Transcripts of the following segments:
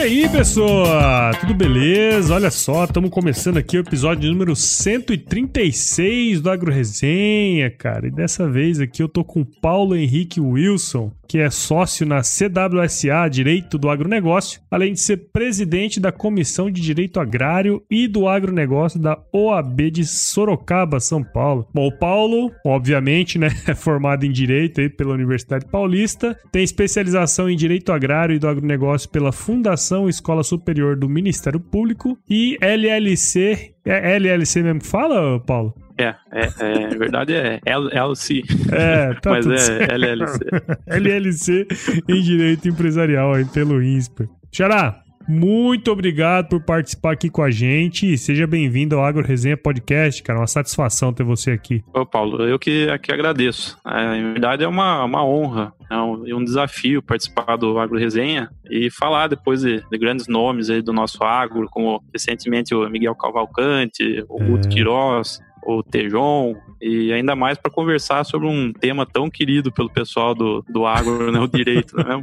E aí, pessoal? Tudo beleza? Olha só, estamos começando aqui o episódio número 136 do Agro Resenha, cara. E dessa vez aqui eu tô com o Paulo Henrique Wilson, que é sócio na CWSA Direito do Agronegócio, além de ser presidente da Comissão de Direito Agrário e do Agronegócio da OAB de Sorocaba, São Paulo. Bom, o Paulo, obviamente, né, é formado em Direito aí pela Universidade Paulista, tem especialização em Direito Agrário e do Agronegócio pela Fundação Escola Superior do Ministério Público e LLC. É LLC mesmo que fala, Paulo? É, é, é, na verdade é LLC. É, tá Mas é certo. LLC. LLC em Direito Empresarial aí pelo INSPER. Xará, muito obrigado por participar aqui com a gente e seja bem-vindo ao Agro Resenha Podcast, cara. Uma satisfação ter você aqui. Ô, Paulo, eu que, que agradeço. É, na verdade, é uma, uma honra é um, e um desafio participar do Agro Resenha e falar depois de, de grandes nomes aí do nosso agro, como recentemente o Miguel Cavalcante, o Guto É. Queiroz, o Tejon, e ainda mais para conversar sobre um tema tão querido pelo pessoal do, do agro, né, o direito, é mesmo?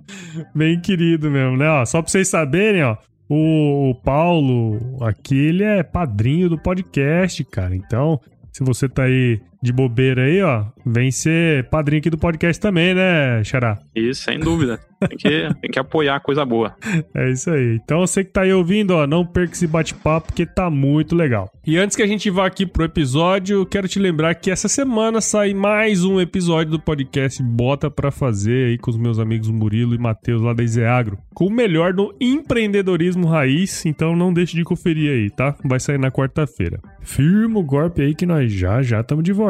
Bem querido mesmo, né? Ó, só pra vocês saberem, ó. O Paulo aqui, ele é padrinho do podcast, cara. Então, se você tá aí de bobeira aí, ó, vem ser padrinho aqui do podcast também, né, Xará? Isso, sem dúvida. Tem que, tem que apoiar a coisa boa. É isso aí. Então você que tá aí ouvindo, ó, não perca esse bate-papo porque tá muito legal. E antes que a gente vá aqui pro episódio, quero te lembrar que essa semana sai mais um episódio do podcast Bota Pra Fazer aí com os meus amigos Murilo e Matheus lá da Izeagro, com o melhor do empreendedorismo raiz, então não deixe de conferir aí, tá? Vai sair na quarta-feira. Firma o golpe aí que nós já já estamos de volta.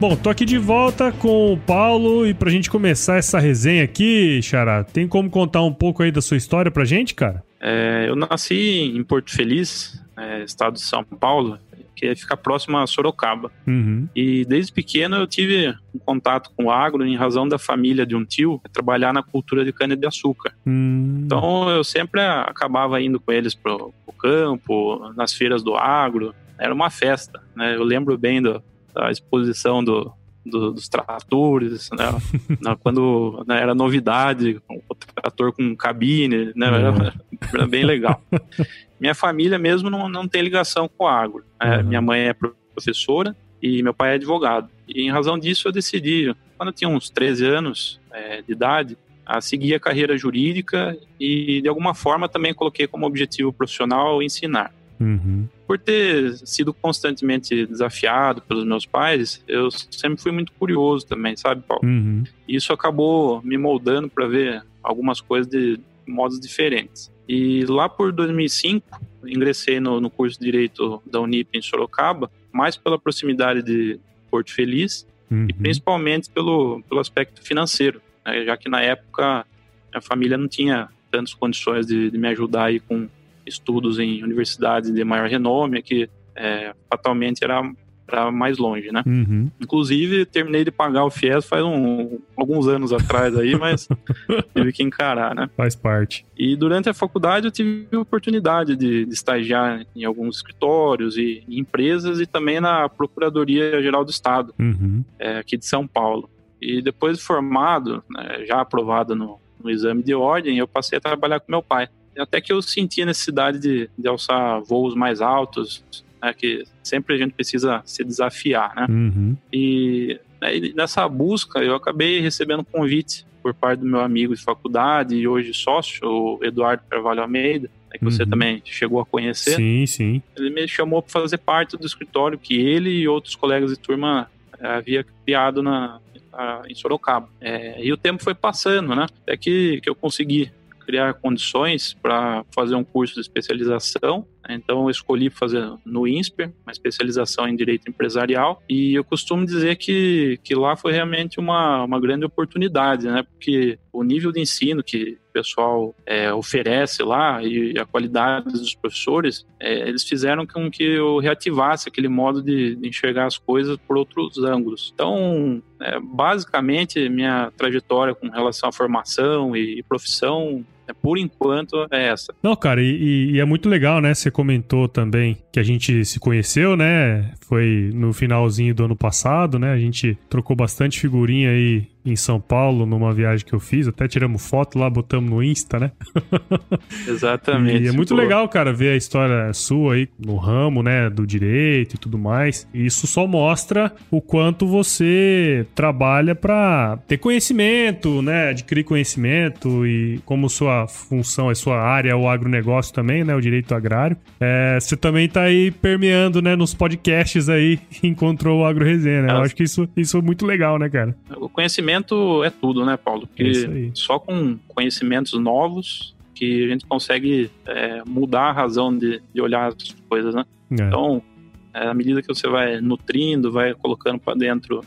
Bom, tô aqui de volta com o Paulo e pra gente começar essa resenha aqui, Xará, tem como contar um pouco aí da sua história pra gente, cara? É, eu nasci em Porto Feliz, é, estado de São Paulo, que fica próximo a Sorocaba. Uhum. E desde pequeno eu tive um contato com o agro em razão da família de um tio trabalhar na cultura de cana-de-açúcar. Hum. Então eu sempre acabava indo com eles pro, pro campo, nas feiras do agro. Era uma festa, né? Eu lembro bem do, da exposição do, do- dos tratores, né? Quando né, era novidade, o trator com cabine, né? Era, era bem legal. Minha família mesmo não, não tem ligação com o agro. né? Uhum. Minha mãe é professora e meu pai é advogado. E em razão disso eu decidi, quando eu tinha uns 13 anos eh, de idade, a seguir a carreira jurídica e de alguma forma também coloquei como objetivo profissional ensinar. Uhum. Por ter sido constantemente desafiado pelos meus pais, eu sempre fui muito curioso também, sabe, Paulo? Uhum. E isso acabou me moldando para ver algumas coisas de modos diferentes. E lá por 2005, ingressei no, no curso de Direito da Unip em Sorocaba, mais pela proximidade de Porto Feliz Uhum. e principalmente pelo, pelo aspecto financeiro, né? já que na época a família não tinha tantas condições de, de me ajudar aí com estudos em universidades de maior renome, que é, fatalmente era, era mais longe, né? Uhum. Inclusive, terminei de pagar o FIES faz um- alguns anos atrás aí, mas tive que encarar, né? Faz parte. E durante a faculdade eu tive a oportunidade de, de estagiar em alguns escritórios e em empresas e também na Procuradoria Geral do Estado Uhum. é, aqui de São Paulo. E depois de formado, né, já aprovado no, no exame de ordem, eu passei a trabalhar com meu pai. Até que eu senti a necessidade de, de alçar voos mais altos, né, que sempre a gente precisa se desafiar, né? Uhum. E né, e nessa busca eu acabei recebendo convite por parte do meu amigo de faculdade e hoje sócio, o Eduardo Carvalho Almeida, né, que você Uhum. também chegou a conhecer Sim, sim. ele me chamou para fazer parte do escritório que ele e outros colegas de turma eh, havia criado na, em Sorocaba. Eh, e o tempo foi passando, né? Até que, que eu consegui criar condições para fazer um curso de especialização Então eu escolhi fazer no INSPER, uma especialização em direito empresarial, e eu costumo dizer que, que lá foi realmente uma, uma grande oportunidade, né? Porque o nível de ensino que o pessoal é, oferece lá e a qualidade dos professores, é, eles fizeram com que eu reativasse aquele modo de, de enxergar as coisas por outros ângulos. Então, é, basicamente, minha trajetória com relação à formação e, e profissão por enquanto é essa. Não, cara, e, e, é muito legal, né? Você comentou também que a gente se conheceu, né? Foi no finalzinho do ano passado, né? A gente trocou bastante figurinha aí em São Paulo, numa viagem que eu fiz. Até tiramos foto lá, botamos no Insta, né? Exatamente. e é muito legal, cara, ver a história sua aí no ramo, né, do direito e tudo mais. E isso só mostra o quanto você trabalha para ter conhecimento, né, adquirir conhecimento e como sua função, a sua área é o agronegócio também, né, o direito agrário. É, você também tá aí permeando, né, nos podcasts aí, encontrou o Agro Resenha, né? Eu acho que isso, isso é muito legal, né, cara? O conhecimento conhecimento é tudo, né, Paulo? Porque é só com conhecimentos novos que a gente consegue é, mudar a razão de, de olhar as coisas, né? É. Então, é, à medida que você vai nutrindo, vai colocando para dentro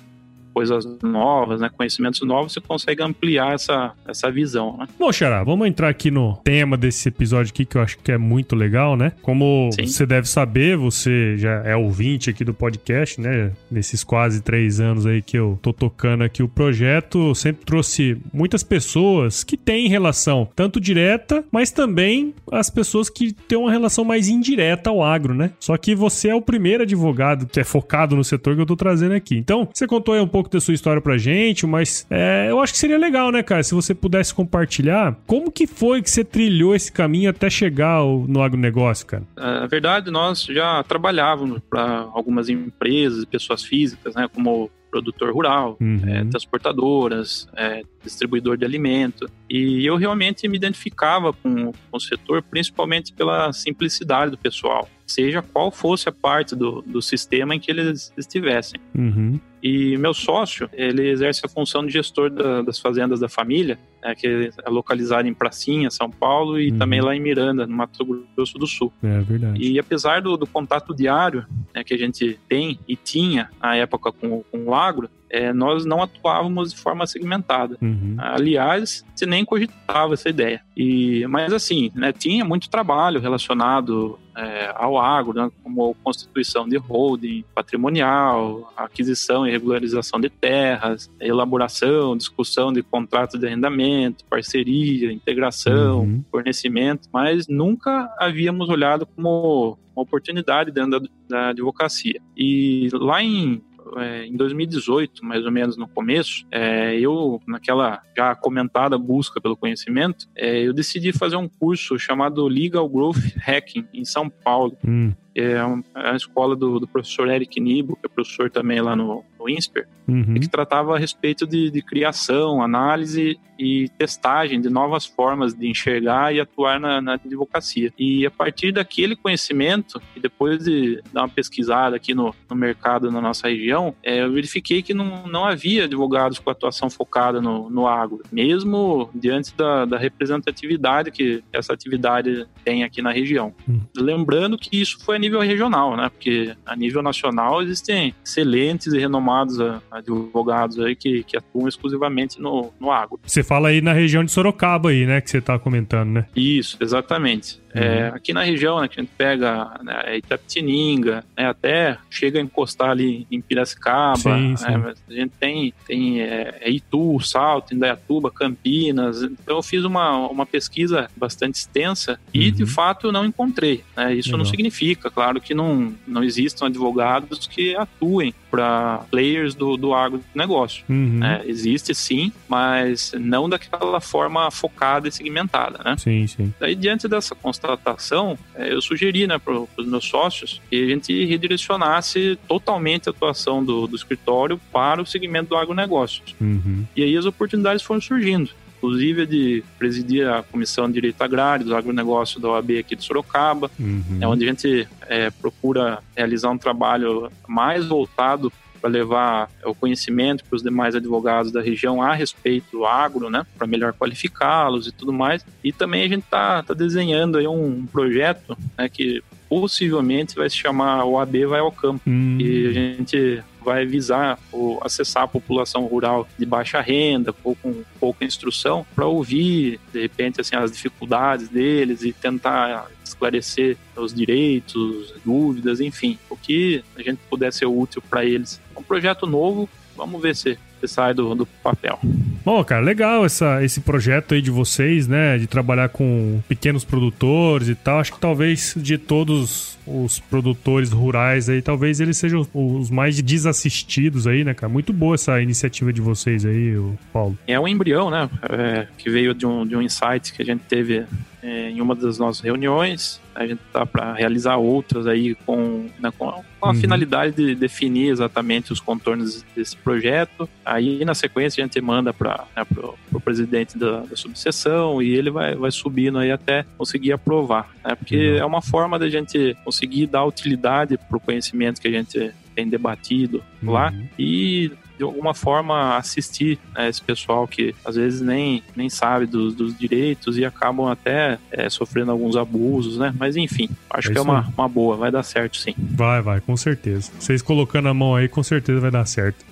coisas novas, né, conhecimentos novos, você consegue ampliar essa, essa visão, né? Bom, Xará, vamos entrar aqui no tema desse episódio aqui que eu acho que é muito legal, né? Como Sim. você deve saber, você já é ouvinte aqui do podcast, né? Nesses quase três anos aí que eu tô tocando aqui o projeto, sempre trouxe muitas pessoas que têm relação tanto direta, mas também as pessoas que têm uma relação mais indireta ao agro, né? Só que você é o primeiro advogado que é focado no setor que eu tô trazendo aqui. Então, você contou aí um pouco pouco da sua história pra gente, mas é, eu acho que seria legal, né, cara, se você pudesse compartilhar como que foi que você trilhou esse caminho até chegar no agronegócio, cara? Na verdade, nós já trabalhávamos para algumas empresas, pessoas físicas, né, como produtor rural, uhum. é, transportadoras, é, distribuidor de alimento. E eu realmente me identificava com, com, o setor, principalmente pela simplicidade do pessoal, seja qual fosse a parte do, do sistema em que eles estivessem. Uhum. E meu sócio, ele exerce a função de gestor da, das fazendas da família, né, que é localizado em Pracinha, São Paulo, e uhum. também lá em Miranda, no Mato Grosso do Sul. É verdade. E apesar do, do contato diário né, que a gente tem e tinha na época com, com o agro, é, nós não atuávamos de forma segmentada. Uhum. Aliás, se nem cogitava essa ideia. E, mas assim, né, tinha muito trabalho relacionado é, ao agro, né, como constituição de holding patrimonial, aquisição e regularização de terras, elaboração, discussão de contratos de arrendamento, parceria, integração, uhum. fornecimento, mas nunca havíamos olhado como uma oportunidade dentro da, da advocacia. E lá em é, em 2018, mais ou menos no começo, é, eu, naquela já comentada busca pelo conhecimento, é, eu decidi fazer um curso chamado Legal Growth Hacking em São Paulo. Hum é, é a escola do, do, professor Eric Nibo, que é professor também lá no, no INSPER, uhum. que tratava a respeito de, de, criação, análise e testagem de novas formas de enxergar e atuar na, na advocacia. E a partir daquele conhecimento, e depois de dar uma pesquisada aqui no, no mercado na nossa região, é, eu verifiquei que não, não havia advogados com atuação focada no, no agro, mesmo diante da, da representatividade que essa atividade tem aqui na região. Uhum. Lembrando que isso foi nível regional, né? Porque a nível nacional existem excelentes e renomados ah, advogados aí que, que atuam exclusivamente no, no agro. Você fala aí na região de Sorocaba aí, né? Que você tá comentando, né? Isso, exatamente. É, uhum. aqui na região, né, que a gente pega né, é Itapetininga, né, até chega a encostar ali em Piracicaba, sim, sim. Né, a gente tem, tem é, é, Itu, Salto, Indaiatuba, Campinas. Então eu fiz uma, uma pesquisa bastante extensa e uhum. de fato não encontrei. Né, isso Legal. não significa, claro, que não, não existam advogados que atuem para players do, do agronegócio. Uhum. Né, existe sim, mas não daquela forma focada e segmentada. Né? Sim, sim. Daí, diante dessa constatação, constatação, é, eu sugeri né, para os meus sócios que a gente redirecionasse totalmente a atuação do, do escritório para o segmento do agronegócio. Uhum. E aí as oportunidades foram surgindo inclusive de presidir a Comissão de Direito Agrário do Agronegócio da OAB aqui de Sorocaba, uhum. é onde a gente é, procura realizar um trabalho mais voltado para levar o conhecimento para os demais advogados da região a respeito do agro, né, para melhor qualificá-los e tudo mais. E também a gente está tá desenhando aí um projeto né, que possivelmente vai se chamar OAB Vai ao Campo. Hum. E a gente vai visar ou acessar a população rural de baixa renda ou com pouca instrução para ouvir de repente assim as dificuldades deles e tentar esclarecer os direitos, dúvidas, enfim, o que a gente puder ser útil para eles. É um projeto novo, vamos ver se, sai do, do papel. Bom, cara, legal essa, esse projeto aí de vocês, né? De trabalhar com pequenos produtores e tal. Acho que talvez de todos os produtores rurais aí, talvez eles sejam os mais desassistidos aí, né, cara? Muito boa essa iniciativa de vocês aí, Paulo. É um embrião, né? É, que veio de um, de um insight que a gente teve é, em uma das nossas reuniões. A gente tá para realizar outras aí com, né, com a, com a Uhum. finalidade de definir exatamente os contornos desse projeto. Aí, na sequência, a gente manda para né, o presidente da, da subseção e ele vai, vai subindo aí até conseguir aprovar. Né? Porque Legal. é uma forma da gente conseguir dar utilidade para o conhecimento que a gente tem debatido lá Uhum. e de alguma forma assistir né, esse pessoal que às vezes nem, nem sabe dos, dos direitos e acabam até é, sofrendo alguns abusos, né? Mas enfim, acho É que é uma, aí. uma boa, vai dar certo sim. Vai, vai, com certeza. Vocês colocando a mão aí, com certeza vai dar certo.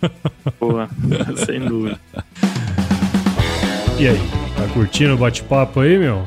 Boa, sem dúvida. E aí, tá curtindo o bate-papo aí, meu?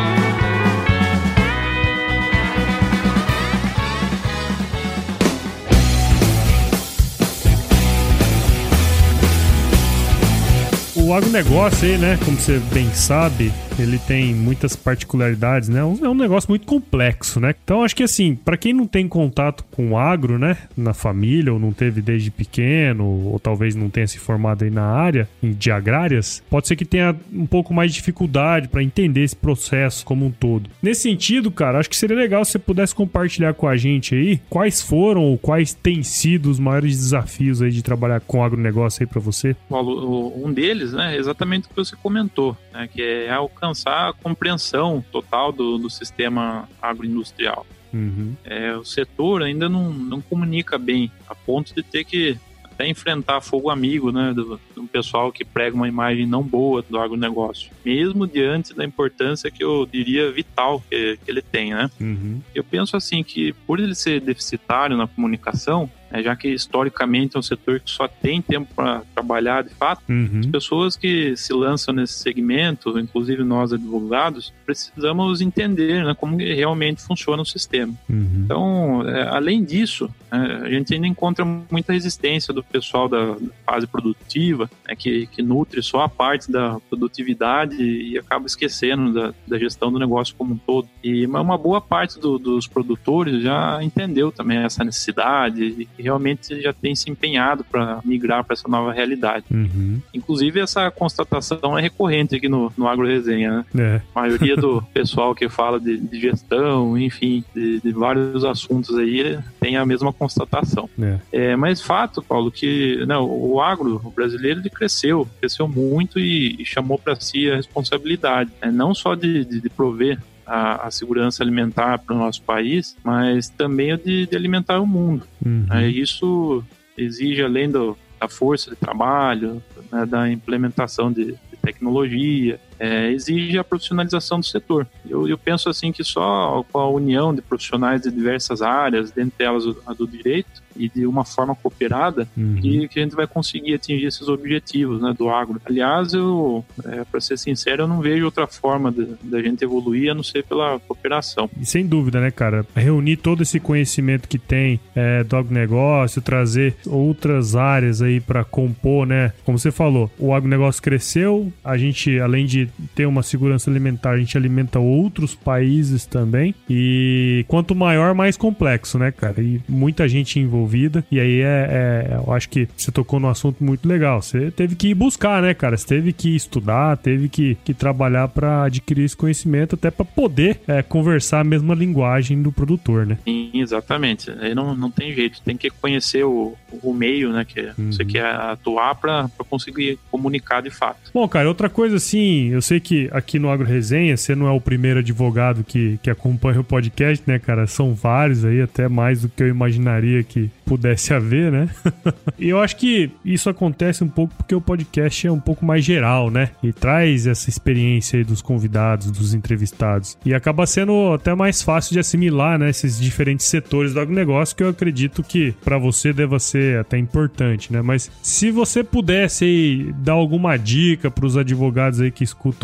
O agronegócio aí, né, como você bem sabe, ele tem muitas particularidades, né? É um negócio muito complexo, né? Então acho que assim, para quem não tem contato com agro, né, na família ou não teve desde pequeno, ou talvez não tenha se formado aí na área de agrárias, pode ser que tenha um pouco mais de dificuldade para entender esse processo como um todo. Nesse sentido, cara, acho que seria legal se você pudesse compartilhar com a gente aí quais foram ou quais têm sido os maiores desafios aí de trabalhar com agronegócio aí para você. Paulo, Um deles né, é exatamente o que você comentou, né, que é alcançar a compreensão total do, do sistema agroindustrial. Uhum. É, o setor ainda não, não comunica bem, a ponto de ter que até enfrentar fogo amigo, né, do, do pessoal que prega uma imagem não boa do agronegócio, mesmo diante da importância que eu diria vital que, que ele tem, né. Uhum. Eu penso assim que por ele ser deficitário na comunicação, né, já que historicamente é um setor que só tem tempo para trabalhar de fato, Uhum. pessoas que se lançam nesse segmento, inclusive nós advogados, precisamos entender né, como realmente funciona o sistema. Uhum. Então, é, além disso, é, a gente ainda encontra muita resistência do pessoal da fase produtiva, né, que, que nutre só a parte da produtividade e acaba esquecendo da, da gestão do negócio como um todo. E uma boa parte do- dos produtores já entendeu também essa necessidade realmente já tem se empenhado para migrar para essa nova realidade. Uhum. Inclusive, essa constatação é recorrente aqui no, no Agro Resenha, né? É. A maioria do pessoal que fala de, de gestão, enfim, de, de vários assuntos aí, tem a mesma constatação. É. É, mas fato, Paulo, que né, o agro brasileiro ele cresceu, cresceu muito e, e chamou para si a responsabilidade, né, não só de, de, de prover a, a segurança alimentar para o nosso país, mas também a de, de alimentar o mundo. Uhum. É, isso exige, além do, da força de trabalho, né, da implementação de, de tecnologia, é, exige a profissionalização do setor. Eu, eu penso assim que só com a união de profissionais de diversas áreas, dentre elas a do direito, e de uma forma cooperada, Uhum. que, que a gente vai conseguir atingir esses objetivos né, do agro. Aliás, eu, é, para ser sincero, eu não vejo outra forma da gente evoluir a não ser pela cooperação. E sem dúvida, né, cara? Reunir todo esse conhecimento que tem é, do agronegócio, trazer outras áreas aí pra compor, né? Como você falou, o agronegócio cresceu, a gente, além de ter uma segurança alimentar, a gente alimenta outros países também. E quanto maior, mais complexo, né, cara? E muita gente envolvida. E aí é, é- eu acho que você tocou num assunto muito legal. Você teve que ir buscar, né, cara? Você teve que estudar, teve que, que trabalhar pra adquirir esse conhecimento, até pra poder é, conversar a mesma linguagem do produtor, né? Sim, exatamente. Aí não, não tem jeito, tem que conhecer o, o meio, né, que Uhum. você quer atuar para conseguir comunicar de fato. Bom, cara, outra coisa assim, eu eu sei que aqui no Agro Resenha, você não é o primeiro advogado que, que acompanha o podcast, né, cara? São vários aí, até mais do que eu imaginaria que pudesse haver, né? e eu acho que isso acontece um pouco porque o podcast é um pouco mais geral, né? E traz essa experiência aí dos convidados, dos entrevistados. E acaba sendo até mais fácil de assimilar, né, esses diferentes setores do agronegócio que eu acredito que para você deva ser até importante, né? Mas se você pudesse aí dar alguma dica para os advogados aí que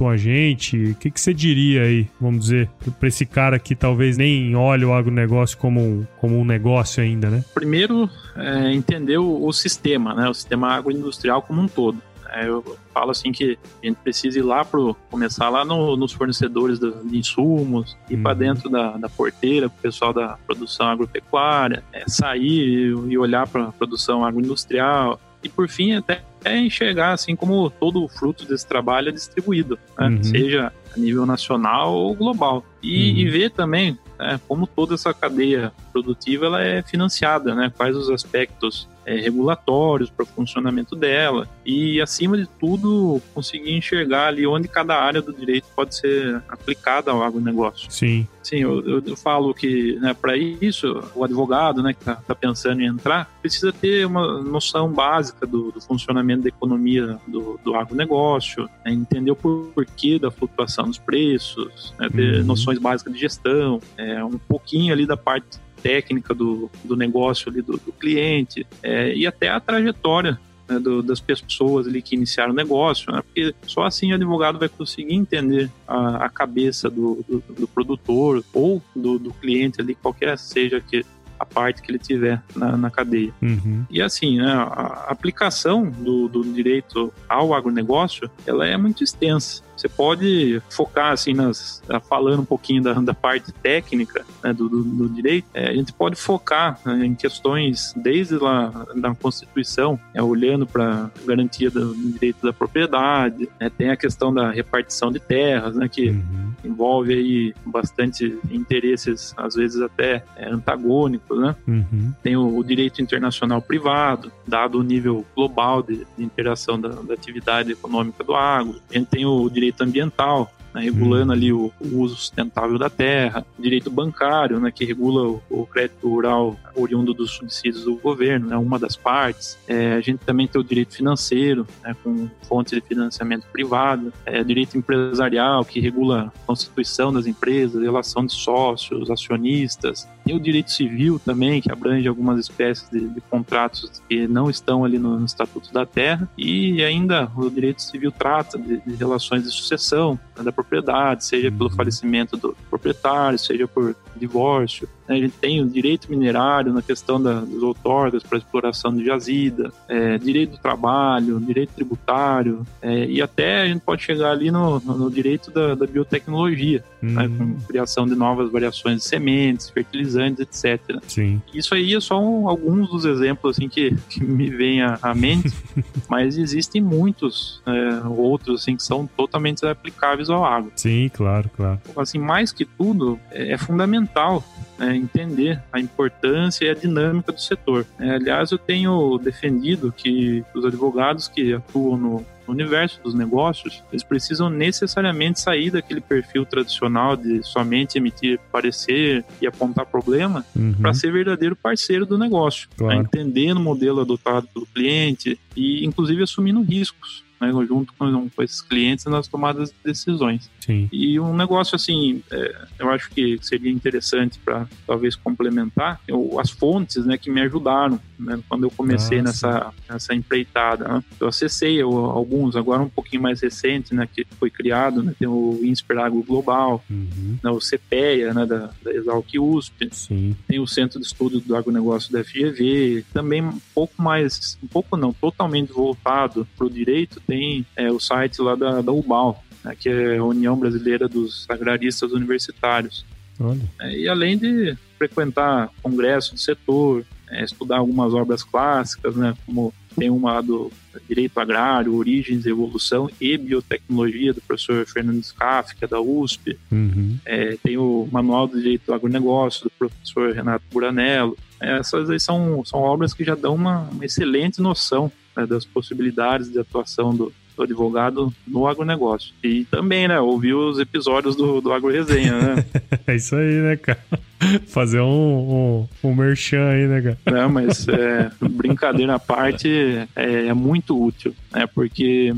a gente, o que, que você diria aí, vamos dizer, para esse cara que talvez nem olhe o agronegócio como um, como um negócio ainda, né? Primeiro, é, entender o, o, sistema, né? O sistema agroindustrial como um todo. É, eu falo assim que a gente precisa ir lá para começar lá no, nos fornecedores de, de insumos, ir uhum. para dentro da, da porteira, para o pessoal da produção agropecuária, é, sair e, e olhar para a produção agroindustrial e por fim até enxergar assim como todo o fruto desse trabalho é distribuído, né? uhum. seja a nível nacional ou global. E, uhum. e ver também né, como toda essa cadeia produtiva ela é financiada, né? quais os aspectos é, regulatórios para o funcionamento dela e, acima de tudo, conseguir enxergar ali onde cada área do direito pode ser aplicada ao agronegócio. Sim. Sim, eu, eu, eu falo que né, para isso o advogado né, que está tá pensando em entrar precisa ter uma noção básica do, do funcionamento da economia do, do agronegócio, né, entender o porquê da flutuação dos preços, né, ter uhum. noções básicas de gestão, é, um pouquinho ali da parte técnica do, do negócio ali do, do cliente é, e até a trajetória né, do, das pessoas ali que iniciaram o negócio, né, porque só assim o advogado vai conseguir entender a, a cabeça do, do, do, produtor ou do, do cliente ali, qualquer seja que a parte que ele tiver na, na cadeia. Uhum. E assim, né, a aplicação do, do direito ao agronegócio, ela é muito extensa. Você pode focar, assim, nas, falando um pouquinho da, da parte técnica né, do, do, do, direito, é, a gente pode focar né, em questões desde lá da Constituição, é, olhando para garantia do, do, direito da propriedade, né, tem a questão da repartição de terras, né, que uhum. envolve aí bastante interesses, às vezes até é, antagônicos, né? Uhum. Tem o, o, direito internacional privado, dado o nível global de, de interação da, da atividade econômica do agro. A gente tem o direito direito ambiental, né, regulando ali o, o, uso sustentável da terra, direito bancário, né, que regula o, o, crédito rural oriundo dos subsídios do governo, né, uma das partes. É, a gente também tem o direito financeiro, né, com fontes de financiamento privado, é, direito empresarial, que regula a constituição das empresas, relação de sócios, acionistas. Tem o direito civil também, que abrange algumas espécies de, de contratos que não estão ali no, no, Estatuto da Terra. E ainda o direito civil trata de, de relações de sucessão né, da propriedade, seja pelo uhum. falecimento do proprietário, seja por divórcio. Né? A gente tem o direito minerário na questão da, dos outorgas para exploração de jazida, é, direito do trabalho, direito tributário, é, e até a gente pode chegar ali no, no, direito da, da biotecnologia, uhum. né? com criação de novas variações de sementes, fertilizantes, etc. Sim. Isso aí é só um, alguns dos exemplos assim, que, que me vêm à, mente, mas existem muitos é, outros assim, que são totalmente aplicáveis ao agro. Sim, claro, claro. Assim, mais que tudo, é, é fundamental é, entender a importância e a dinâmica do setor. É, aliás, eu tenho defendido que os advogados que atuam no universo dos negócios, eles precisam necessariamente sair daquele perfil tradicional de somente emitir parecer e apontar problema uhum. para ser verdadeiro parceiro do negócio, né? claro. entendendo o modelo adotado pelo cliente e, inclusive, assumindo riscos né, junto com, com, esses clientes nas tomadas de decisões. Sim. E um negócio assim, é, eu acho que seria interessante para talvez complementar eu, as fontes né, que me ajudaram né, quando eu comecei nessa, nessa empreitada. Né? Eu acessei eu, alguns, agora um pouquinho mais recente, né, que foi criado, né, tem o Insper Agro Global, uhum. né, o CPEA, né, da, da Exalc USP, Sim. tem o Centro de Estudo do Agronegócio da FGV, também um pouco mais, um pouco não, totalmente voltado para o direito, tem é, o site lá da, da UBAL, né, que é a União Brasileira dos Agraristas Universitários. É, e além de frequentar congressos do setor, é, estudar algumas obras clássicas, né, como tem uma do Direito Agrário, Origens, Evolução e Biotecnologia, do professor Fernando Scaff, que é da USP. Uhum. É, tem o Manual do Direito do Agronegócio, do professor Renato Buranello. É, essas aí são, são obras que já dão uma, uma excelente noção né, das possibilidades de atuação do, sou advogado no agronegócio. E também, né, ouvi os episódios do, do Agro Resenha, né? é isso aí, né, cara? Fazer um, um, um merchan aí, né, cara? Não, mas é, brincadeira à parte é, é muito útil, né? Porque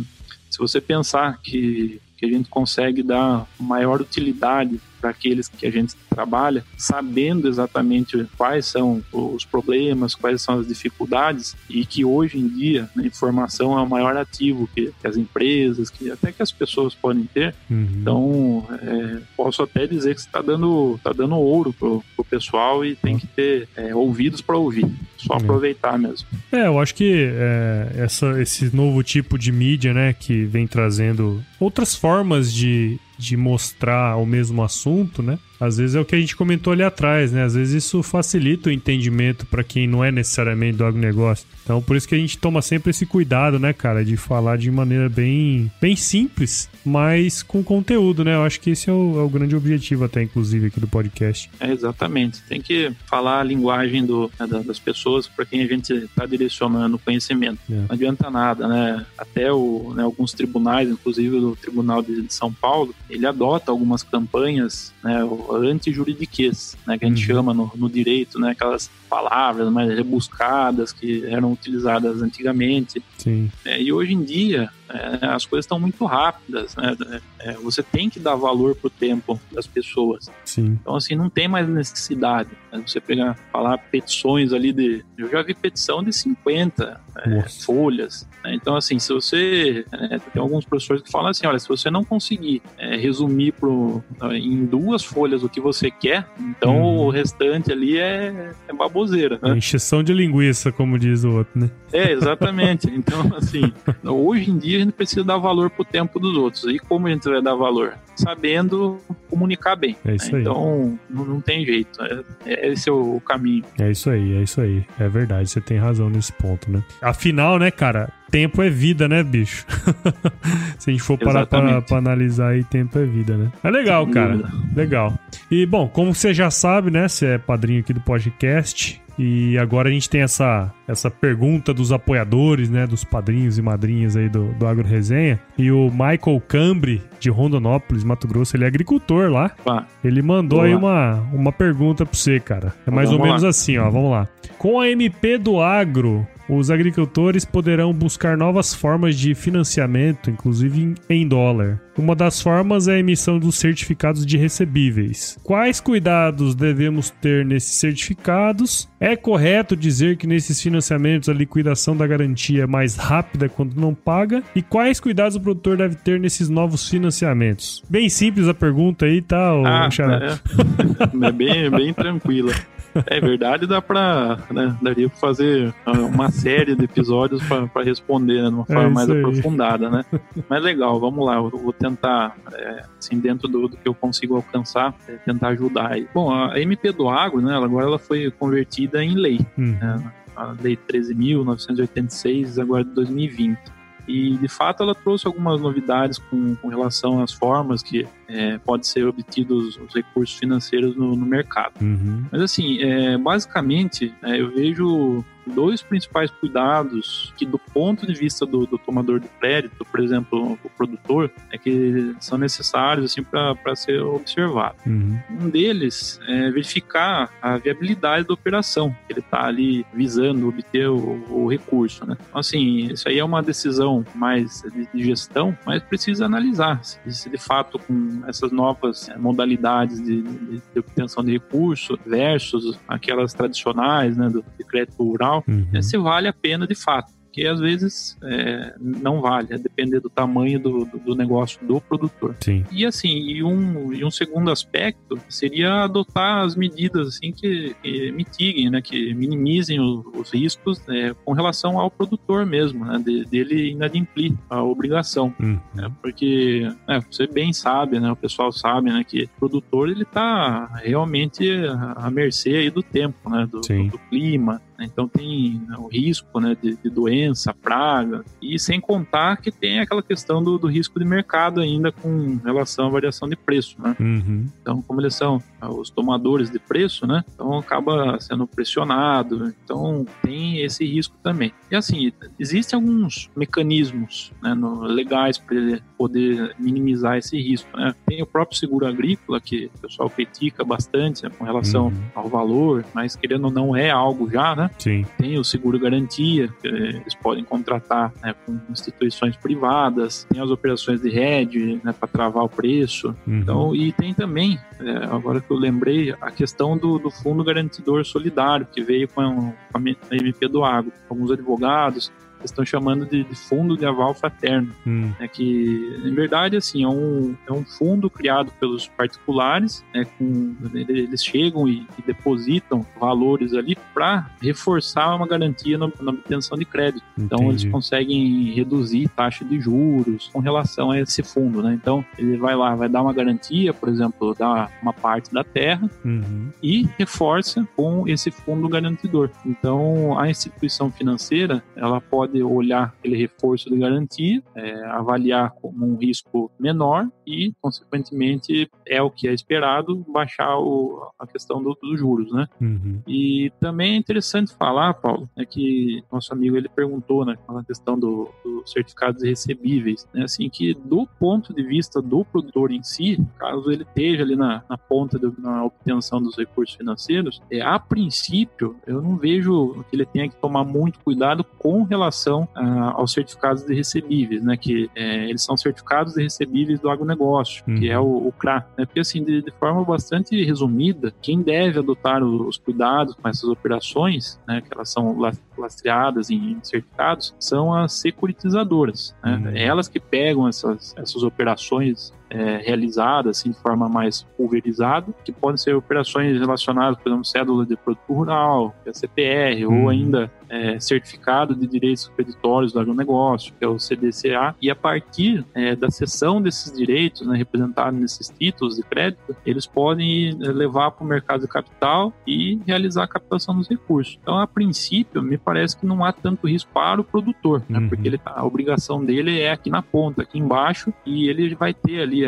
se você pensar que, que a gente consegue dar maior utilidade para aqueles que a gente trabalha, sabendo exatamente quais são os problemas, quais são as dificuldades e que hoje em dia a informação é o maior ativo que, que as empresas, que até que as pessoas podem ter. Uhum. Então, é, posso até dizer que está dando, tá dando ouro pro, pro pessoal e tem que ter é, ouvidos para ouvir. Só uhum. aproveitar mesmo. É, eu acho que é, essa, esse novo tipo de mídia, né, que vem trazendo outras formas de, de mostrar o mesmo assunto, né? Às vezes é o que a gente comentou ali atrás, né? Às vezes isso facilita o entendimento para quem não é necessariamente do agronegócio. Então, por isso que a gente toma sempre esse cuidado, né, cara, de falar de maneira bem, bem simples, mas com conteúdo, né? Eu acho que esse é o, é o grande objetivo, até, inclusive, aqui do podcast. É, exatamente. Tem que falar a linguagem do, né, das pessoas para quem a gente está direcionando o conhecimento. É. Não adianta nada, né? Até o, né, alguns tribunais, inclusive o Tribunal de São Paulo, ele adota algumas campanhas, né, anti-juridiquês, né, que a gente uhum. chama no, no direito, né, aquelas palavras mais rebuscadas que eram utilizadas antigamente. Sim. É, e hoje em dia, é, as coisas estão muito rápidas, né? É, você tem que dar valor pro tempo das pessoas. Sim. Então, assim, não tem mais necessidade. Né? Você pegar, falar petições ali de. Eu já vi petição de 50 é, folhas. Né? Então, assim, se você. É, tem alguns professores que falam assim: olha, se você não conseguir é, resumir pro, em duas folhas o que você quer, então hum. o restante ali é, é baboseira. Né? Encheção de linguiça, como diz o outro, né? É, exatamente. Então, assim, hoje em dia a gente precisa dar valor pro tempo dos outros. E como a gente vai dar valor? Sabendo comunicar bem. É isso aí. Então, não, não tem jeito. É, é, esse é o caminho. É isso aí, é isso aí. É verdade, você tem razão nesse ponto, né? Afinal, né, cara, tempo é vida, né, bicho? Se a gente for parar pra, pra, analisar aí, tempo é vida, né? É legal, cara. Legal. E, bom, como você já sabe, né, você é padrinho aqui do podcast, e agora a gente tem essa, essa pergunta dos apoiadores, né? Dos padrinhos e madrinhas aí do, do Agro Resenha. E o Michael Cambre, de Rondonópolis, Mato Grosso, ele é agricultor lá. Ah, ele mandou aí uma, uma pergunta pra você, cara. É mais Vamos ou menos lá. assim, ó. Vamos lá. Com a MP do Agro, os agricultores poderão buscar novas formas de financiamento, inclusive em dólar. Uma das formas é a emissão dos certificados de recebíveis. Quais cuidados devemos ter nesses certificados? É correto dizer que nesses financiamentos a liquidação da garantia é mais rápida quando não paga? E quais cuidados o produtor deve ter nesses novos financiamentos? Bem simples a pergunta aí, tá, ah, é, é bem, bem tranquila. É verdade, dá pra. Né, daria pra fazer uma série de episódios pra, responder, né, de uma forma é mais aí. aprofundada, né? Mas legal, vamos lá, eu vou tentar, é, assim, dentro do, do, que eu consigo alcançar, é, tentar ajudar aí. Bom, a MP do Agro, né, agora ela foi convertida em lei. Hum. Né, a Lei 13.986, agora de 2020. E, de fato, ela trouxe algumas novidades com, com relação às formas que é, pode ser obtidos os recursos financeiros no, no mercado. Uhum. Mas, assim, é, basicamente, é, eu vejo dois principais cuidados que, do ponto de vista do, do, tomador de crédito, por exemplo, o produtor, é que são necessários assim para ser observado. Uhum. Um deles é verificar a viabilidade da operação que ele está ali visando obter o, o, recurso, né? Então, assim, isso aí é uma decisão mais de, de gestão, mas precisa analisar se, se, de fato com essas novas é, modalidades de, de, de obtenção de recurso versus aquelas tradicionais, né, do crédito rural uhum. é, se vale a pena de fato que às vezes é, não vale, é depender do tamanho do, do, do, negócio do produtor. Sim. E assim, e um, e um segundo aspecto seria adotar as medidas assim que, que mitiguem, né, que minimizem os, os riscos é, com relação ao produtor mesmo, né, de, dele inadimplir a obrigação, uhum. né, porque é, você bem sabe, né, o pessoal sabe, né, que o produtor ele está realmente à mercê aí do tempo, né, do, do clima, Né? Então tem né, o risco né, de, de, doença, praga, e sem contar que tem aquela questão do, do, risco de mercado ainda com relação à variação de preço. Né? Uhum. Então, como eles são ah, os tomadores de preço, né? então acaba sendo pressionado. Então tem esse risco também. E assim, existem alguns mecanismos né, no, legais para poder minimizar esse risco. Né? Tem o próprio seguro agrícola, que o pessoal critica bastante né, com relação uhum. ao valor, mas querendo ou não é algo já, né? Sim. Tem o seguro garantia, que eles podem contratar né, com instituições privadas, tem as operações de hedge né, para travar o preço. Uhum. Então, e tem também, é, agora que eu lembrei, a questão do, do fundo garantidor solidário, que veio com a, com a MP do Agro. Alguns advogados eles estão chamando de, de, fundo de aval fraterno, hum. né, que em verdade assim é um, é um fundo criado pelos particulares, né, com, eles chegam e, e depositam valores ali para reforçar uma garantia na, na obtenção de crédito. Então Entendi. eles conseguem reduzir taxa de juros com relação a esse fundo, né? Então ele vai lá, vai dar uma garantia, por exemplo, dar uma parte da terra uhum. e reforça com esse fundo garantidor. Então a instituição financeira ela pode pode olhar aquele reforço de garantia, é, avaliar como um risco menor e, consequentemente, é o que é esperado, baixar o, a questão do, dos juros, né? Uhum. E também é interessante falar, Paulo, é que nosso amigo ele perguntou, né, a questão do, do certificados recebíveis, né, assim que do ponto de vista do produtor em si, caso ele esteja ali na, na ponta do, na obtenção dos recursos financeiros, é, a princípio eu não vejo que ele tenha que tomar muito cuidado com relação relação uh, aos certificados de recebíveis, né? Que é, eles são certificados de recebíveis do agronegócio, uhum. que é o, o CRA. Né? Porque, assim, de, de, forma bastante resumida, quem deve adotar os, cuidados com essas operações, né? Que elas são lastreadas em, certificados, são as securitizadoras. Né? Uhum. Elas que pegam essas, essas operações é, realizadas assim, de forma mais pulverizada, que podem ser operações relacionadas, por exemplo, cédula de produto rural, que é CPR, uhum. ou ainda é, certificado de direitos creditórios do agronegócio, que é o CDCA, e a partir é, da cessão desses direitos, né, representados nesses títulos de crédito, eles podem é, levar para o mercado de capital e realizar a captação dos recursos. Então, a princípio, me parece que não há tanto risco para o produtor, né, uhum. porque ele, a obrigação dele é aqui na ponta, aqui embaixo, e ele vai ter ali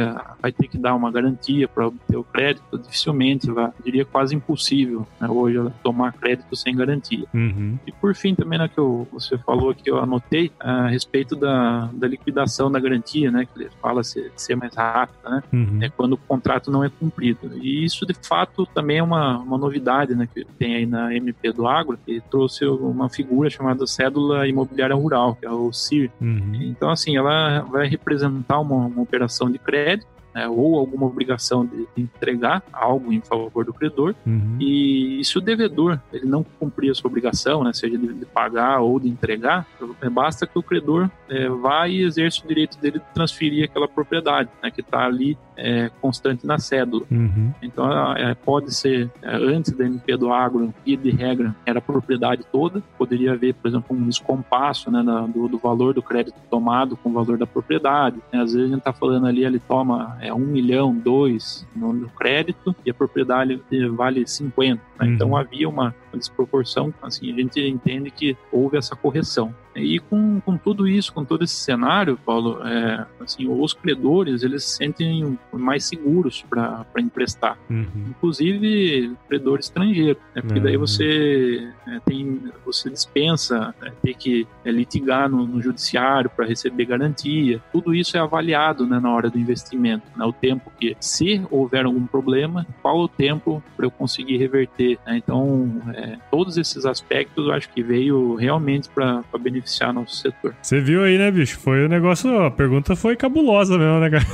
vai ter que dar uma garantia para obter o crédito, dificilmente, vai, diria quase impossível né, hoje tomar crédito sem garantia. Uhum. E por fim, também, né, que eu, você falou que eu anotei a respeito da, da liquidação da garantia, né, que ele fala ser, ser mais rápida, né, uhum. é quando o contrato não é cumprido. E isso, de fato, também é uma, uma novidade, né, que tem aí na MP do Agro, que trouxe uma figura chamada Cédula Imobiliária Rural, que é o CIR. Uhum. Então, assim, ela vai representar uma, uma operação de crédito crédito, né, ou alguma obrigação de, entregar algo em favor do credor. Uhum. E, se o devedor ele não cumprir a sua obrigação, né, seja de, de pagar ou de entregar, basta que o credor é, vá e exerça o direito dele de transferir aquela propriedade né, que está ali é, constante na cédula. Uhum. Então, é, pode ser, é, antes da MP do agro, e de regra, era a propriedade toda. Poderia haver, por exemplo, um descompasso né, na, do, do, valor do crédito tomado com o valor da propriedade. Né? Às vezes a gente está falando ali, ele toma é, um milhão, dois no, crédito e a propriedade vale 50. Né? Uhum. Então, havia uma, uma desproporção. Assim, a gente entende que houve essa correção. E com, com tudo isso, com todo esse cenário, Paulo, é, assim, os credores eles se sentem mais seguros para emprestar, uhum. inclusive credor estrangeiro, né? porque uhum. daí você é, tem, você dispensa né, ter que é, litigar no, no judiciário para receber garantia. Tudo isso é avaliado né, na hora do investimento, né? o tempo que, se houver algum problema, qual o tempo para eu conseguir reverter. Né? Então, é, todos esses aspectos eu acho que veio realmente para beneficiar nosso setor. Você viu aí, né, bicho? Foi o um negócio, a pergunta foi cabulosa mesmo, né, cara?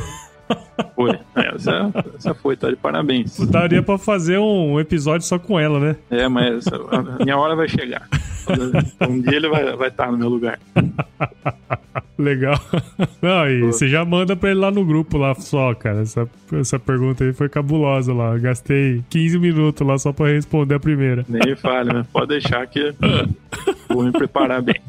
Foi. É, essa, essa foi, tá de parabéns. Daria pra fazer um episódio só com ela, né? É, mas a minha hora vai chegar. Um dia ele vai, vai estar no meu lugar. Legal. Não, e você já manda pra ele lá no grupo lá só, cara. Essa, essa pergunta aí foi cabulosa lá. Gastei 15 minutos lá só pra responder a primeira. Nem fale, mas pode deixar que vou me preparar bem.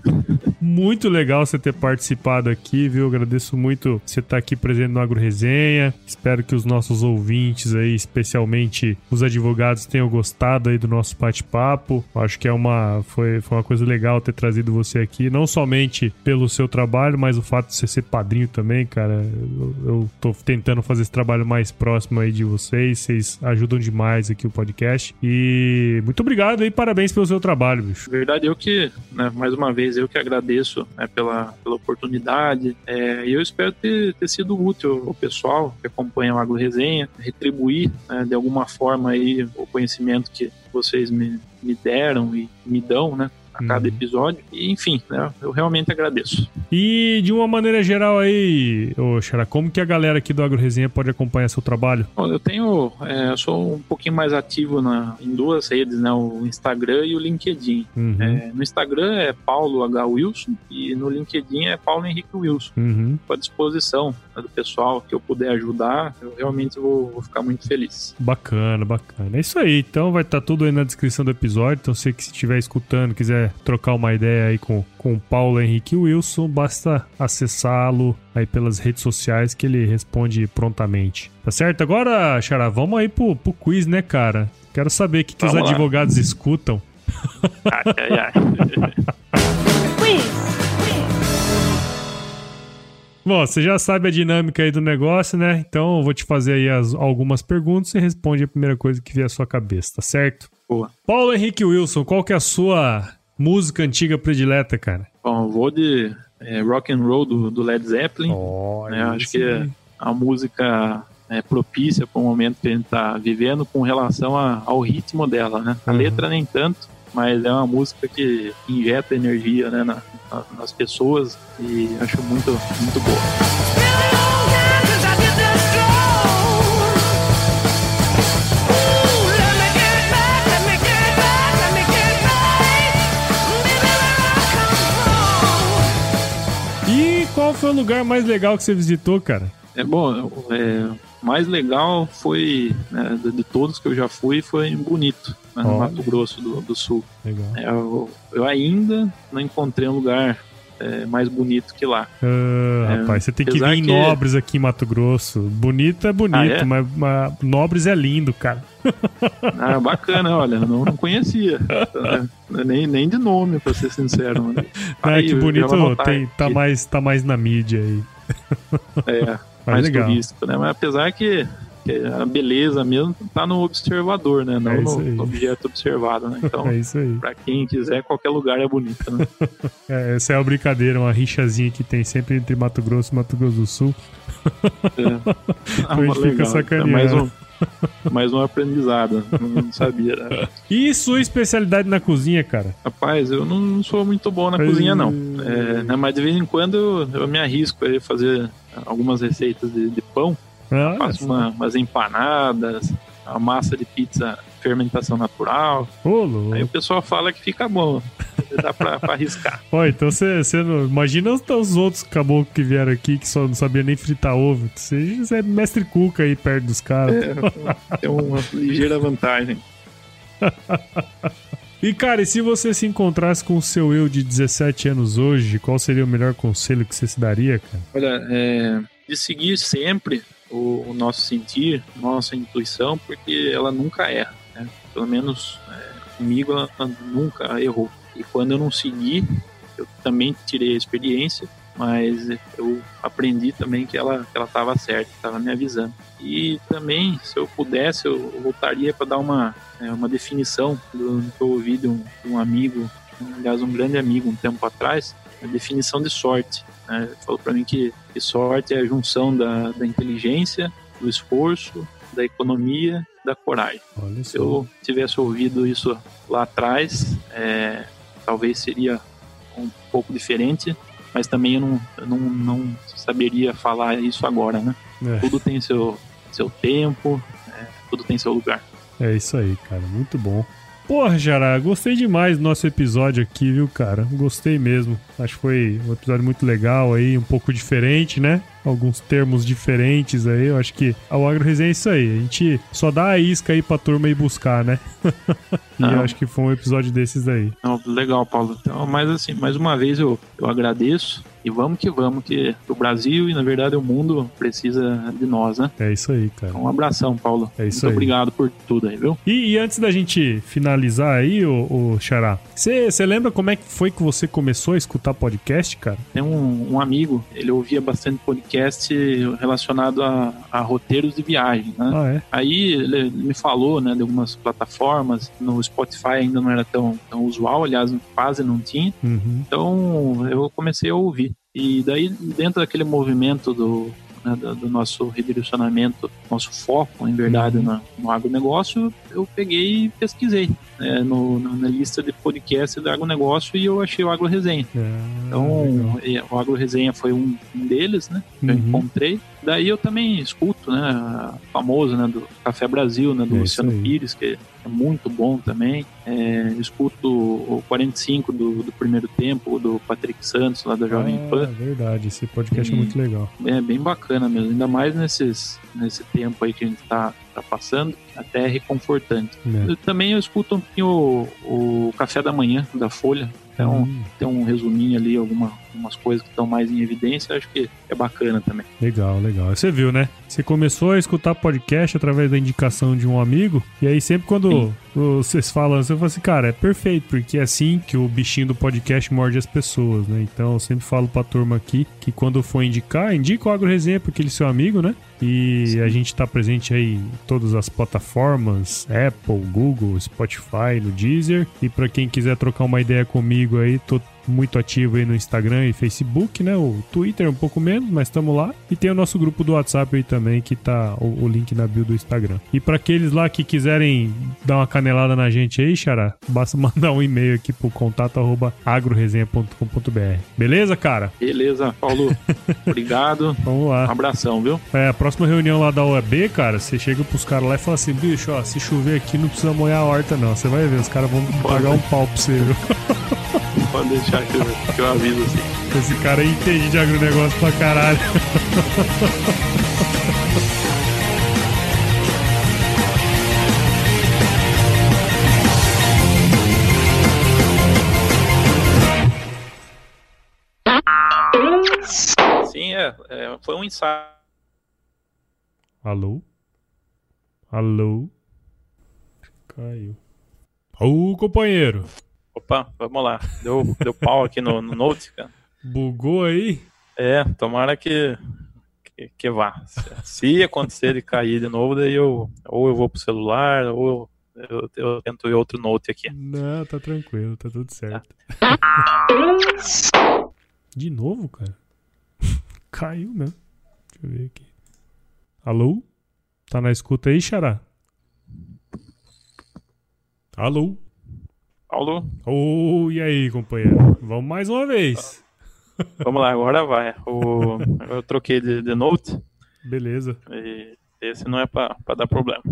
Muito legal você ter participado aqui, viu? Agradeço muito você estar aqui presente no Agro Resenha. Espero que os nossos ouvintes aí, especialmente os advogados, tenham gostado aí do nosso bate-papo. Acho que é uma foi, foi uma coisa legal ter trazido você aqui, não somente pelo seu trabalho, mas o fato de você ser padrinho também, cara. Eu, eu tô tentando fazer esse trabalho mais próximo aí de vocês. Vocês ajudam demais aqui o podcast. E muito obrigado e parabéns pelo seu trabalho, bicho. Verdade, eu que, né, mais uma vez, eu que agradeço né, pela, pela oportunidade. É, e eu espero ter, ter sido útil ao pessoal que acompanha o Agro Resenha, retribuir né, de alguma forma aí o conhecimento que vocês me, me deram e me dão, né? A cada uhum. episódio. E, enfim, né, eu realmente agradeço. E de uma maneira geral aí, ô Xará, como que a galera aqui do Agro Resenha pode acompanhar seu trabalho? Bom, eu tenho, é, eu sou um pouquinho mais ativo na, em duas redes, né, o Instagram e o LinkedIn. Uhum. É, no Instagram é Paulo H. Wilson e no LinkedIn é Paulo Henrique Wilson. Uhum. À disposição né, do pessoal que eu puder ajudar, eu realmente vou, vou, ficar muito feliz. Bacana, bacana. É isso aí. Então vai estar tá tudo aí na descrição do episódio. Então você que estiver escutando, quiser trocar uma ideia aí com, com o Paulo Henrique Wilson, basta acessá-lo aí pelas redes sociais que ele responde prontamente. Tá certo? Agora, Xará, vamos aí pro, pro quiz, né, cara? Quero saber o que, que os advogados escutam. Ai, ai, ai. Bom, você já sabe a dinâmica aí do negócio, né? Então eu vou te fazer aí as, algumas perguntas e responde a primeira coisa que vier à sua cabeça, tá certo? Boa. Paulo Henrique Wilson, qual que é a sua música antiga predileta, cara? Bom, vou de é, rock and roll do, do Led Zeppelin. Oh, né? Acho que é a música é, propícia para o momento que a gente está vivendo com relação a, ao ritmo dela, né? A uhum. letra nem tanto, mas é uma música que injeta energia né, na, na, nas pessoas e acho muito, muito boa. Qual foi o lugar mais legal que você visitou, cara? É bom, é, mais legal foi, né, de, de, todos que eu já fui, foi em Bonito, né, no Mato Grosso do, do Sul. Legal. É, eu, eu, ainda não encontrei um lugar é, mais bonito que lá. Ah, é, rapaz, você tem que vir em que... Nobres aqui em Mato Grosso. Bonito é bonito, ah, é? Mas, mas, Nobres é lindo, cara. Ah, bacana, olha, não, não conhecia. nem, nem de nome, pra ser sincero. Mano. Aí, que bonito, tem, tá, mais, tá mais na mídia aí. É, mais legal. turístico, né? Mas apesar que a beleza mesmo tá no observador, né? Não é no, objeto observado, né? Então, é pra quem quiser, qualquer lugar é bonito, né? é, essa é uma brincadeira, uma rixazinha que tem sempre entre Mato Grosso e Mato Grosso do Sul. É. Ah, a gente fica sacaneando. É mais um, mais um aprendizado. Não sabia. Né? E sua especialidade na cozinha, cara? Rapaz, eu não sou muito bom na cozinha, não. É, né, mas de vez em quando eu me arrisco a fazer algumas receitas de, de pão. Ah, faço uma, umas empanadas, a massa de pizza fermentação natural. Aí o pessoal fala que fica bom. Dá pra, pra arriscar. Ó, então você, não. Imagina os, os outros caboclos que vieram aqui que só não sabia nem fritar ovo. Você, você é mestre cuca aí perto dos caras. É, tem uma ligeira vantagem. E cara, e se você se encontrasse com o seu eu de 17 anos hoje, qual seria o melhor conselho que você se daria, cara? Olha, é, de seguir sempre o, o nosso sentir, nossa intuição, porque ela nunca erra. Né? Pelo menos é, comigo ela nunca errou. E quando eu não segui, eu também tirei a experiência, mas eu aprendi também que ela ela estava certa, estava me avisando. E também, se eu pudesse, eu voltaria para dar uma é, uma definição do, que eu ouvi de um, de um amigo, aliás, um grande amigo um tempo atrás, a definição de sorte. Né? Falou para mim que, que, sorte é a junção da, da inteligência, do esforço, da economia, da coragem. Se eu tivesse ouvido isso lá atrás, é, talvez seria um pouco diferente, mas também eu não, eu não, não saberia falar isso agora, né? É. Tudo tem seu, seu tempo, é, tudo tem seu lugar. É isso aí, cara, muito bom. Porra, Jará, gostei demais do nosso episódio aqui, viu, cara? Gostei mesmo. Acho que foi um episódio muito legal aí, um pouco diferente, né? alguns termos diferentes aí. Eu acho que o Agro Resenha é isso aí. A gente só dá a isca aí pra turma ir buscar, né? e eu acho que foi um episódio desses aí. Não, legal, Paulo. Então, mas assim, mais uma vez eu, eu agradeço. E vamos que vamos, que o Brasil e, na verdade, o mundo precisa de nós, né? É isso aí, cara. Então, um abração, Paulo. É isso Muito aí. obrigado por tudo aí, viu? E, e antes da gente finalizar aí, o, o Xará, você lembra como é que foi que você começou a escutar podcast, cara? Tem um, um amigo, ele ouvia bastante podcast relacionado a, a roteiros de viagem, né? Ah, é? Aí ele me falou, né, de algumas plataformas, no Spotify ainda não era tão, tão usual, aliás, quase não tinha. Uhum. Então eu comecei a ouvir. E daí, dentro daquele movimento do, né, do, do, nosso redirecionamento, nosso foco, em verdade, Uhum. no, no agronegócio, eu peguei e pesquisei né, no, na lista de podcast do agronegócio e eu achei o Agro Resenha. Ah, Então, legal. e- o Agro Resenha foi um, um deles, né? Que eu Uhum. encontrei. Daí eu também escuto, né? Famoso, né? Do Café Brasil, né? Do É Luciano. Pires, que é muito bom também. É, escuto o 45 do, do primeiro tempo, do Patrick Santos, lá da Jovem Ah, Pan. verdade, esse podcast é E- muito legal. É bem bacana mesmo, ainda mais nesses, nesse tempo aí que a gente tá, tá passando, até é reconfortante. né? Eu, também eu escuto um pouquinho o, o Café da Manhã, da Folha. Então, Hum, tem um resuminho ali, alguma, algumas coisas que estão mais em evidência, acho que é bacana também. legal, legal. Você viu, né? Você começou a escutar podcast através da indicação de um amigo, e aí sempre quando Sim. vocês falam, você fala assim, cara, é perfeito, porque é assim que o bichinho do podcast morde as pessoas, né? Então eu sempre falo pra turma aqui que quando for indicar, indica o Agro Resenha porque ele é seu amigo, né? E Sim. a gente tá presente aí em todas as plataformas, Apple, Google, Spotify, no Deezer. E pra quem quiser trocar uma ideia comigo aí, tô muito ativo aí no Instagram e Facebook, né? O Twitter um pouco menos, mas estamos lá. E tem o nosso grupo do WhatsApp aí também, que tá o, o link na bio do Instagram. E pra aqueles lá que quiserem dar uma canelada na gente aí, Xará, basta mandar um e-mail aqui pro contato arroba agroresenha.com.br. Beleza, cara? Beleza, Paulo. obrigado. Vamos Um lá. abração, viu? É, a próxima reunião lá da OAB, cara, você chega pros caras lá e fala assim, bicho, ó, se chover aqui não precisa molhar a horta não. Você vai ver, os caras vão pagar um pau pra você, viu? Pode deixar que eu, que eu aviso assim. Esse cara aí entende de agronegócio pra caralho. Sim, é, é, foi um ensaio. Alô? Alô? Caiu. Ô, companheiro. Opa, vamos lá. Deu, deu pau aqui no, no Note, cara. Bugou aí? É, tomara que, que, que vá. Se, se acontecer de cair de novo, daí eu ou eu vou pro celular, ou eu, eu tento outro Note aqui. Não, tá tranquilo, tá tudo certo. De novo, cara? Caiu, né? Deixa eu ver aqui. Alô? Tá na escuta aí, Xará? Alô? Paulo, Ô, e aí, companheiro? Vamos mais uma vez. vamos lá, agora vai. O, eu troquei de, de Note Beleza. e esse não é pra, pra dar problema.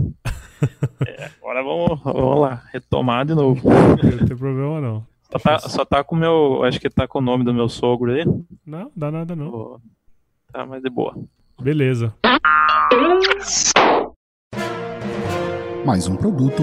É, agora vamos, vamos lá, retomar de novo. Não tem problema não. Só tá, só tá com o meu. Acho que tá com o nome do meu sogro aí. Não, dá nada não. Tá, mas de boa. Beleza. Mais um produto